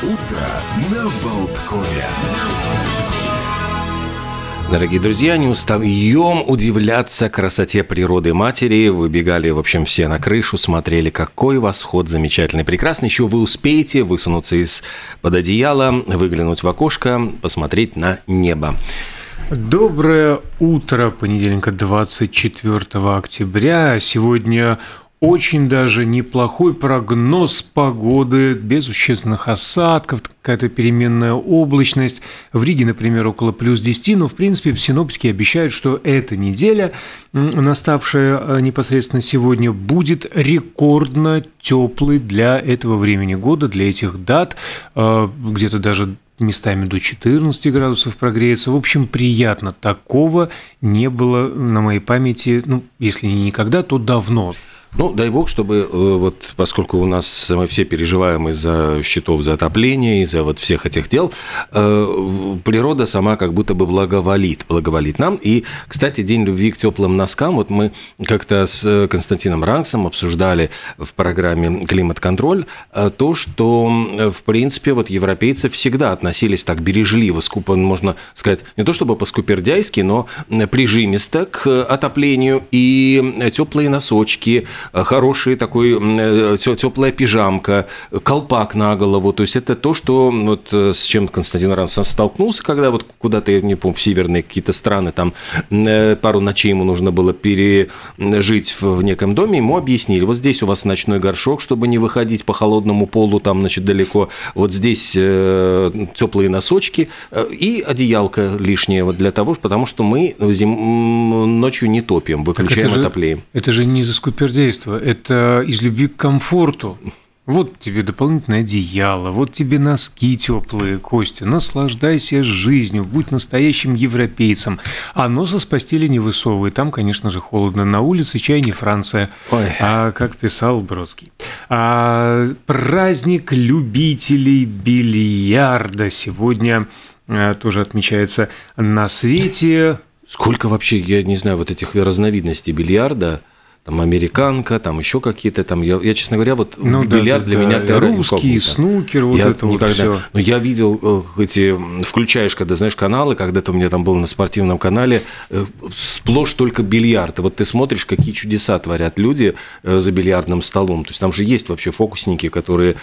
Утро на Болткове. Дорогие друзья, не устаем удивляться красоте природы матери. Выбегали, в общем, все на крышу, смотрели, какой восход замечательный, прекрасный. Еще вы успеете высунуться из-под одеяла, выглянуть в окошко, посмотреть на небо. Доброе утро, понедельника 24 октября. Сегодня очень даже неплохой прогноз погоды, без существенных осадков, какая-то переменная облачность. В Риге, например, около плюс 10, но, в принципе, синоптики обещают, что эта неделя, наставшая э, непосредственно сегодня, будет рекордно теплой для этого времени года, для этих дат, э, где-то даже местами до 14 градусов прогреется. В общем, приятно. Такого не было на моей памяти, ну, если не никогда, то давно. Ну, дай бог, чтобы э, вот поскольку у нас мы все переживаем из-за счетов за отопление, из-за вот всех этих дел, э, природа сама как будто бы благоволит, благоволит нам. И, кстати, День любви к теплым носкам, вот мы как-то с Константином Ранксом обсуждали в программе «Климат-контроль» э, то, что, в принципе, вот европейцы всегда относились так бережливо, скупо, можно сказать, не то чтобы по-скупердяйски, но прижимисто к отоплению, и теплые носочки – Э, хороший такой э, теплая пижамка, колпак на голову. То есть это то, что вот э, с чем Константин Рансон столкнулся, когда вот куда-то, я не помню, в северные какие-то страны, там пару ночей ему нужно было пережить в неком доме, ему объяснили, вот здесь у вас ночной горшок, чтобы не выходить по холодному полу там, значит, далеко, вот здесь теплые носочки и одеялка лишнее вот для того, потому что мы зим... ночью не топим, выключаем, это отоплеем. это же не за скупердей хозяйство – это из любви к комфорту. Вот тебе дополнительное одеяло, вот тебе носки теплые, Костя. Наслаждайся жизнью, будь настоящим европейцем. А носа с постели не высовывай. Там, конечно же, холодно на улице, чай не Франция. Ой. А как писал Бродский. А, праздник любителей бильярда сегодня а, тоже отмечается на свете. Сколько вообще, я не знаю, вот этих разновидностей бильярда – там американка, там еще какие-то там. Я, я честно говоря, вот ну, бильярд да, для да, меня да. русский, снукер, вот я это никогда, вот все. Но я видел э, эти, включаешь, когда знаешь каналы, когда-то у меня там был на спортивном канале э, сплошь только бильярд. И вот ты смотришь, какие чудеса творят люди э, за бильярдным столом. То есть там же есть вообще фокусники, которые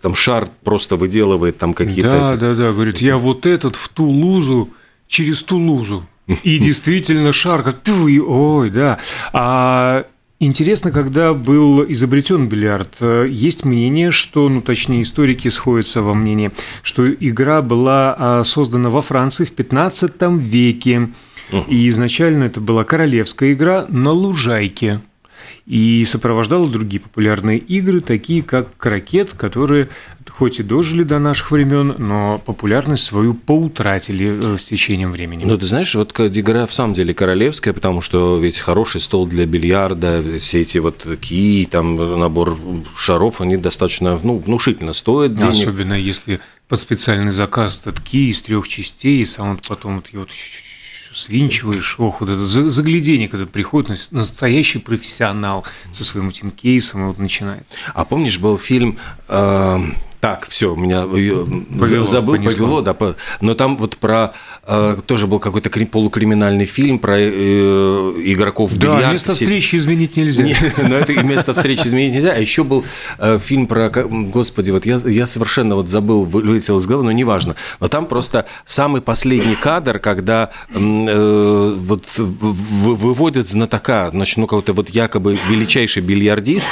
там шар просто выделывает там какие-то. Да, эти... да, да. Говорит, я вот этот в Тулузу через Тулузу. И действительно шар, как ты, ой, да. А Интересно, когда был изобретен бильярд, э, есть мнение, что, ну точнее историки сходятся во мнении, что игра была а, создана во Франции в 15 веке. И изначально это была королевская игра на лужайке и сопровождала другие популярные игры, такие как крокет, которые хоть и дожили до наших времен, но популярность свою поутратили э, с течением времени. Ну, ты знаешь, вот игра в самом деле королевская, потому что ведь хороший стол для бильярда, все эти вот кии, там набор шаров, они достаточно ну, внушительно стоят денег. Особенно если под специальный заказ этот кий из трех частей, и сам вот потом вот его свинчиваешь. Ох, вот это заглядение, когда приходит настоящий профессионал со своим этим кейсом, и вот начинается. А помнишь, был фильм э, так, все, у меня повело, забыл, понесло. повело, да, но там вот про э, тоже был какой-то полукриминальный фильм про э, игроков в да, бильярд. место встречи изменить нельзя. Не, но это место встречи изменить нельзя. А еще был э, фильм про, господи, вот я, я совершенно вот забыл, вылетел из головы, но неважно. Но там просто самый последний кадр, когда э, вот выводят знатока, значит, ну какой-то вот якобы величайший бильярдист,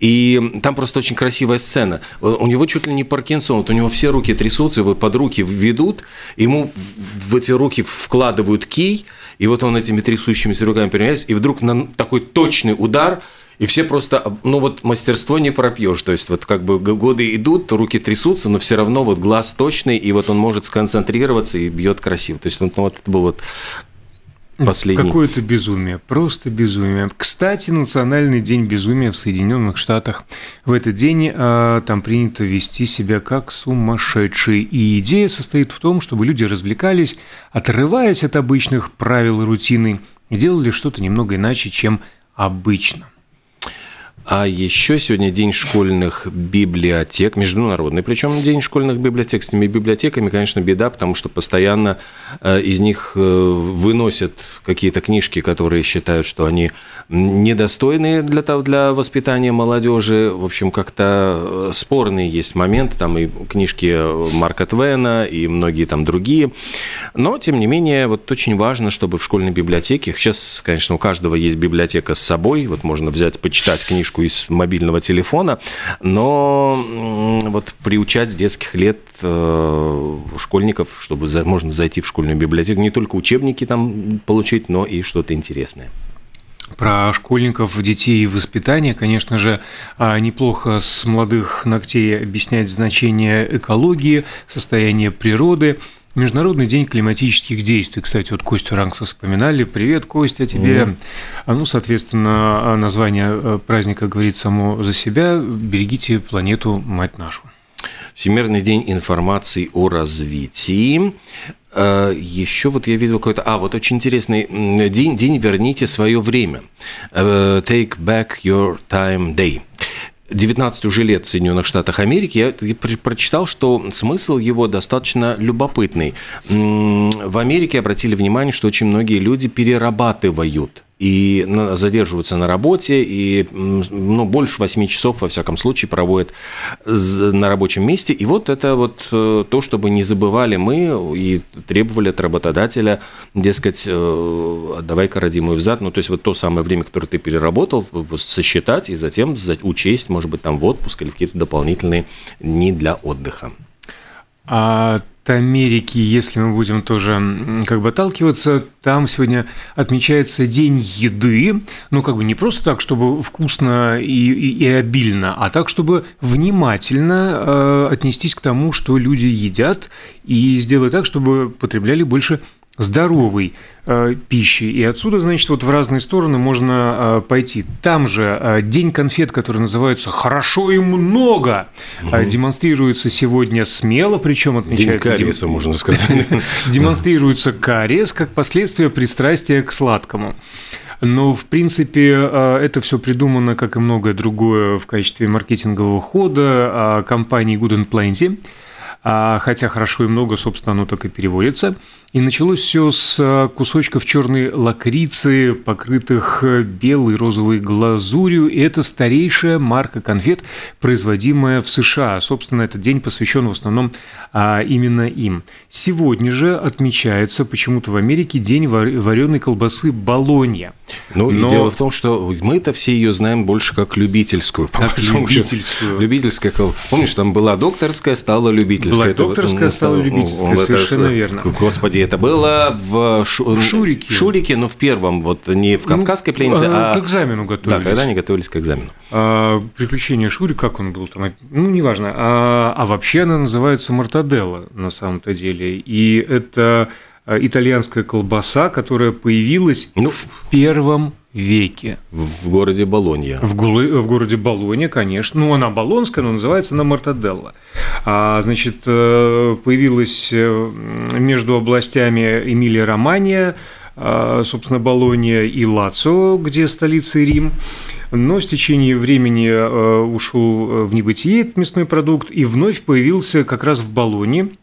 и там просто очень красивая сцена. У него чуть чуть ли не Паркинсон. Вот у него все руки трясутся, его под руки ведут, ему в эти руки вкладывают кий, и вот он этими трясущимися руками применяется, и вдруг на такой точный удар, и все просто, ну вот мастерство не пропьешь, то есть вот как бы годы идут, руки трясутся, но все равно вот глаз точный, и вот он может сконцентрироваться и бьет красиво. То есть ну, вот это был вот последний. Какое-то безумие, просто безумие. Кстати, Национальный день безумия в Соединенных Штатах. В этот день а, там принято вести себя как сумасшедшие. И идея состоит в том, чтобы люди развлекались, отрываясь от обычных правил и рутины, и делали что-то немного иначе, чем обычно. А еще сегодня день школьных библиотек, международный, причем день школьных библиотек. С этими библиотеками, конечно, беда, потому что постоянно э, из них э, выносят какие-то книжки, которые считают, что они недостойные для, того, для воспитания молодежи. В общем, как-то э, спорные есть моменты, там и книжки Марка Твена, и многие там другие. Но, тем не менее, вот очень важно, чтобы в школьной библиотеке, сейчас, конечно, у каждого есть библиотека с собой, вот можно взять, почитать книжку книжку из мобильного телефона, но вот приучать с детских лет э, школьников, чтобы можно зайти в школьную библиотеку, не только учебники там получить, но и что-то интересное. Про школьников, детей и воспитание, конечно же, а, неплохо с молодых ногтей объяснять значение экологии, состояние природы – Международный день климатических действий. Кстати, вот Костю Ранкса вспоминали. Привет, Костя, тебе. Mm. Ну, соответственно, название э, праздника говорит само за себя. Берегите планету, мать нашу. Всемирный день информации о развитии. Э, Еще вот я видел какой-то... А, вот очень интересный день. День «Верните свое время». Э, Take back your time day. 19 уже лет в Соединенных Штатах Америки, я прочитал, что смысл его достаточно любопытный. В Америке обратили внимание, что очень многие люди перерабатывают и задерживаются на работе, и ну, больше 8 часов, во всяком случае, проводят на рабочем месте. И вот это вот э, то, чтобы не забывали мы и требовали от работодателя, дескать, э, отдавай-ка родимую взад. Ну, то есть вот то самое время, которое ты переработал, сосчитать и затем учесть, может быть, там в отпуск или какие-то дополнительные дни для отдыха. А Америки, если мы будем тоже как бы отталкиваться, там сегодня отмечается День еды, ну как бы не просто так, чтобы вкусно и, и, и обильно, а так, чтобы внимательно э, отнестись к тому, что люди едят, и сделать так, чтобы потребляли больше здоровой э, пищи. И отсюда, значит, вот в разные стороны можно э, пойти. Там же э, День конфет, который называется «Хорошо и много», угу. э, демонстрируется сегодня смело, причем отмечается... День кариеса, дем... можно сказать. Демонстрируется кариес как последствие пристрастия к сладкому. Но, в принципе, это все придумано, как и многое другое, в качестве маркетингового хода компании Good and Plenty. А, хотя хорошо и много, собственно, оно так и переводится. И началось все с а, кусочков черной лакрицы, покрытых э, белой розовой глазурью. И это старейшая марка конфет, производимая в США. Собственно, этот день посвящен в основном а, именно им. Сегодня же отмечается почему-то в Америке день вареной колбасы Болонья. Ну, Но... и дело в том, что мы-то все ее знаем больше как любительскую. Как любительскую. Любительская колбаса. Помнишь, там была докторская, стала любительская. Была докторская, это, стала любительская, совершенно это, верно. Господи, это было в, шу... в Шурике. Шурике, но в первом, вот не в Кавказской ну, пленнице, а... К экзамену готовились. Да, когда они готовились к экзамену. А, приключения Шури, как он был там, ну, неважно. А, а вообще она называется мартаделла на самом-то деле. И это итальянская колбаса, которая появилась ну, в первом веке. В городе Болонья. В, в городе Болонья, конечно. Ну, она болонская, но называется она Мартаделла. А, значит, э, появилась э, между областями Эмилия-Романия, собственно, Болонья и Лацио, где столица Рим. Но с течением времени э, ушел в небытие этот мясной продукт и вновь появился как раз в Болонье а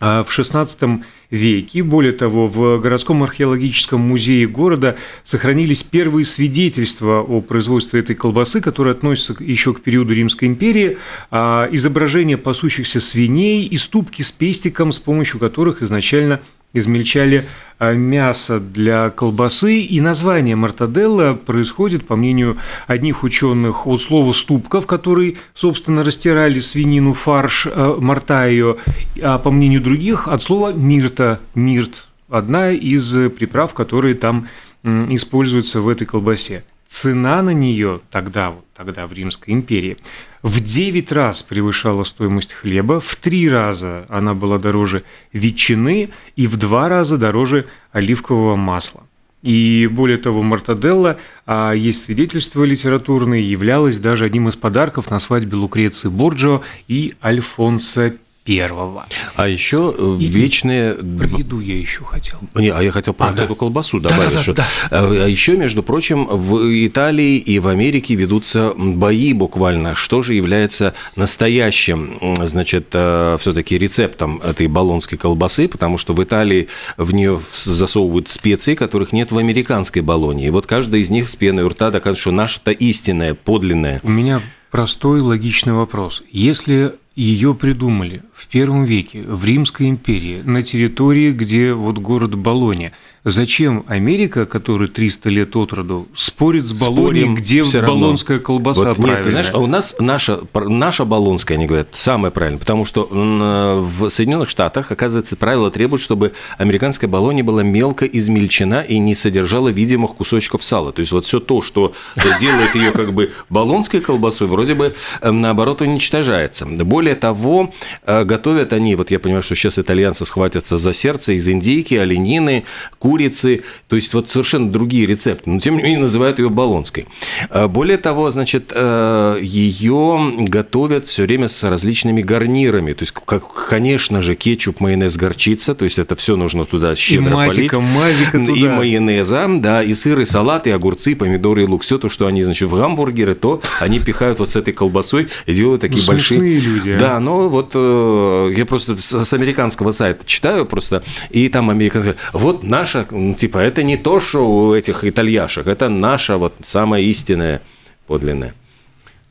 в XVI веке. Более того, в городском археологическом музее города сохранились первые свидетельства о производстве этой колбасы, которые относятся еще к периоду Римской империи, а, изображения пасущихся свиней и ступки с пестиком, с помощью которых изначально измельчали а, мясо для колбасы, и название мартаделла происходит, по мнению одних ученых, от слова «ступка», в которой, собственно, растирали свинину, фарш, а, мартайо, а по мнению других, от слова «мирта», «мирт», одна из приправ, которые там используются в этой колбасе. Цена на нее тогда, вот тогда в Римской империи, в 9 раз превышала стоимость хлеба, в 3 раза она была дороже ветчины и в 2 раза дороже оливкового масла. И более того, мартаделла, а есть свидетельства литературные, являлась даже одним из подарков на свадьбе Лукреции Борджио и Альфонса первого. А еще э, и, вечные... Про еду я еще хотел. Не, а я хотел про а, эту да. колбасу добавить. Да, да, да, да. А еще, между прочим, в Италии и в Америке ведутся бои буквально. Что же является настоящим, значит, э, все-таки рецептом этой баллонской колбасы, потому что в Италии в нее засовывают специи, которых нет в американской баллоне. И вот каждая из них с пеной у рта доказывает, что наша-то истинная, подлинная. У меня простой логичный вопрос. Если ее придумали в первом веке в Римской империи на территории, где вот город Болония – Зачем Америка, которая 300 лет от роду, спорит с Болонией, где болонская колбаса вот, Нет, ты знаешь, а у нас наша, наша болонская, они говорят, самое правильное, потому что в Соединенных Штатах, оказывается, правила требуют, чтобы американская болония была мелко измельчена и не содержала видимых кусочков сала. То есть вот все то, что делает ее как бы болонской колбасой, вроде бы э, наоборот уничтожается. Более того, э, готовят они, вот я понимаю, что сейчас итальянцы схватятся за сердце из индейки, оленины, курицы, то есть вот совершенно другие рецепты, но тем не менее называют ее болонской. А, более того, значит, э, ее готовят все время с различными гарнирами, то есть, как, конечно же, кетчуп, майонез, горчица, то есть это все нужно туда щедро и мазика, полить. Мазика туда. И майонеза, да, и сыр, и салат, и огурцы, и помидоры, и лук, все то, что они, значит, в гамбургеры, то они пихают вот с этой колбасой и делают такие ну, большие... люди. А? Да, но вот э, я просто с американского сайта читаю просто, и там американцы говорят, вот наша, типа, это не то, что у этих итальяшек, это наша вот самая истинная, подлинная.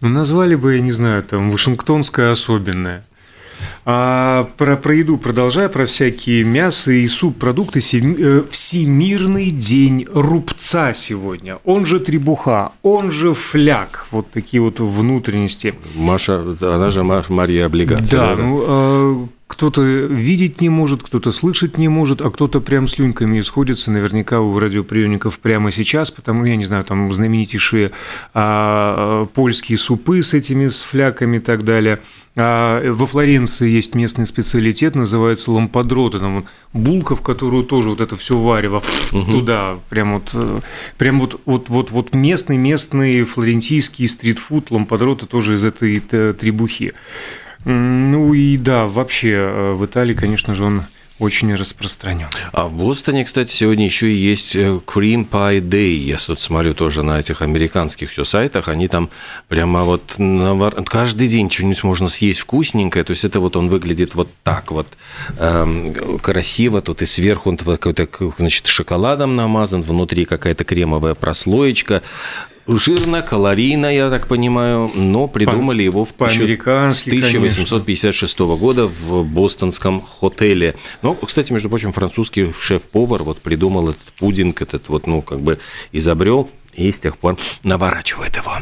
Ну, назвали бы, я не знаю, там, Вашингтонская особенная. А про, про еду продолжая, про всякие мясо и субпродукты. Э, Всемирный день рубца сегодня. Он же требуха, он же фляг. Вот такие вот внутренности. Маша, она же Мария облигация. Да, ну, а, кто-то видеть не может, кто-то слышать не может, а кто-то прям слюнками исходится наверняка у радиоприемников прямо сейчас, потому, я не знаю, там знаменитейшие а, польские супы с этими с фляками и так далее. А во Флоренции есть местный специалитет, называется лампадроты, там булка, в которую тоже вот это все варево угу. туда, прям вот, э, прям вот, вот, вот, вот местный, местный флорентийский стритфуд, лампадроты тоже из этой требухи. Ну и да, вообще э, в Италии, конечно же, он очень распространен. А в Бостоне, кстати, сегодня еще и есть э, Cream Pie Day. Я вот смотрю тоже на этих американских все сайтах. Они там прямо вот каждый день что-нибудь можно съесть вкусненькое. То есть это вот он выглядит вот так вот эм, красиво. Тут и сверху он какой-то, значит, шоколадом намазан, внутри какая-то кремовая прослоечка жирно, калорийно, я так понимаю, но придумали по, его в по с 1856 конечно. года в бостонском хотеле. Но, кстати, между прочим, французский шеф-повар вот придумал этот пудинг, этот вот, ну, как бы изобрел и с тех пор наворачивает его.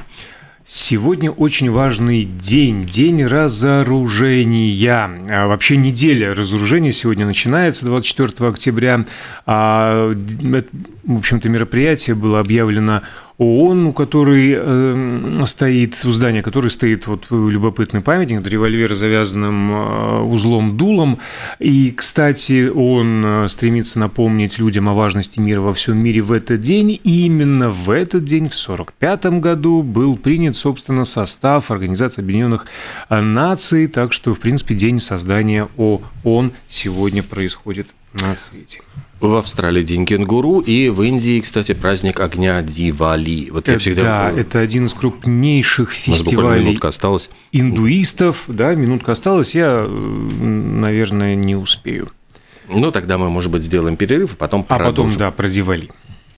Сегодня очень важный день, день разоружения. А вообще неделя разоружения сегодня начинается 24 октября. А, в общем-то, мероприятие было объявлено ООН, у которой э, стоит, у здания которой стоит вот любопытный памятник, револьвер с завязанным э, узлом дулом. И, кстати, он э, стремится напомнить людям о важности мира во всем мире в этот день. И именно в этот день, в 1945 году, был принят, собственно, состав Организации Объединенных Наций. Так что, в принципе, день создания ООН сегодня происходит на свете. В Австралии День кенгуру и в Индии, кстати, праздник огня Дивали. Вот я всегда... Да, это один из крупнейших фестивалей минутка осталась. индуистов. Да, минутка осталась, я, наверное, не успею. Ну, тогда мы, может быть, сделаем перерыв, а потом А потом, да, про Дивали.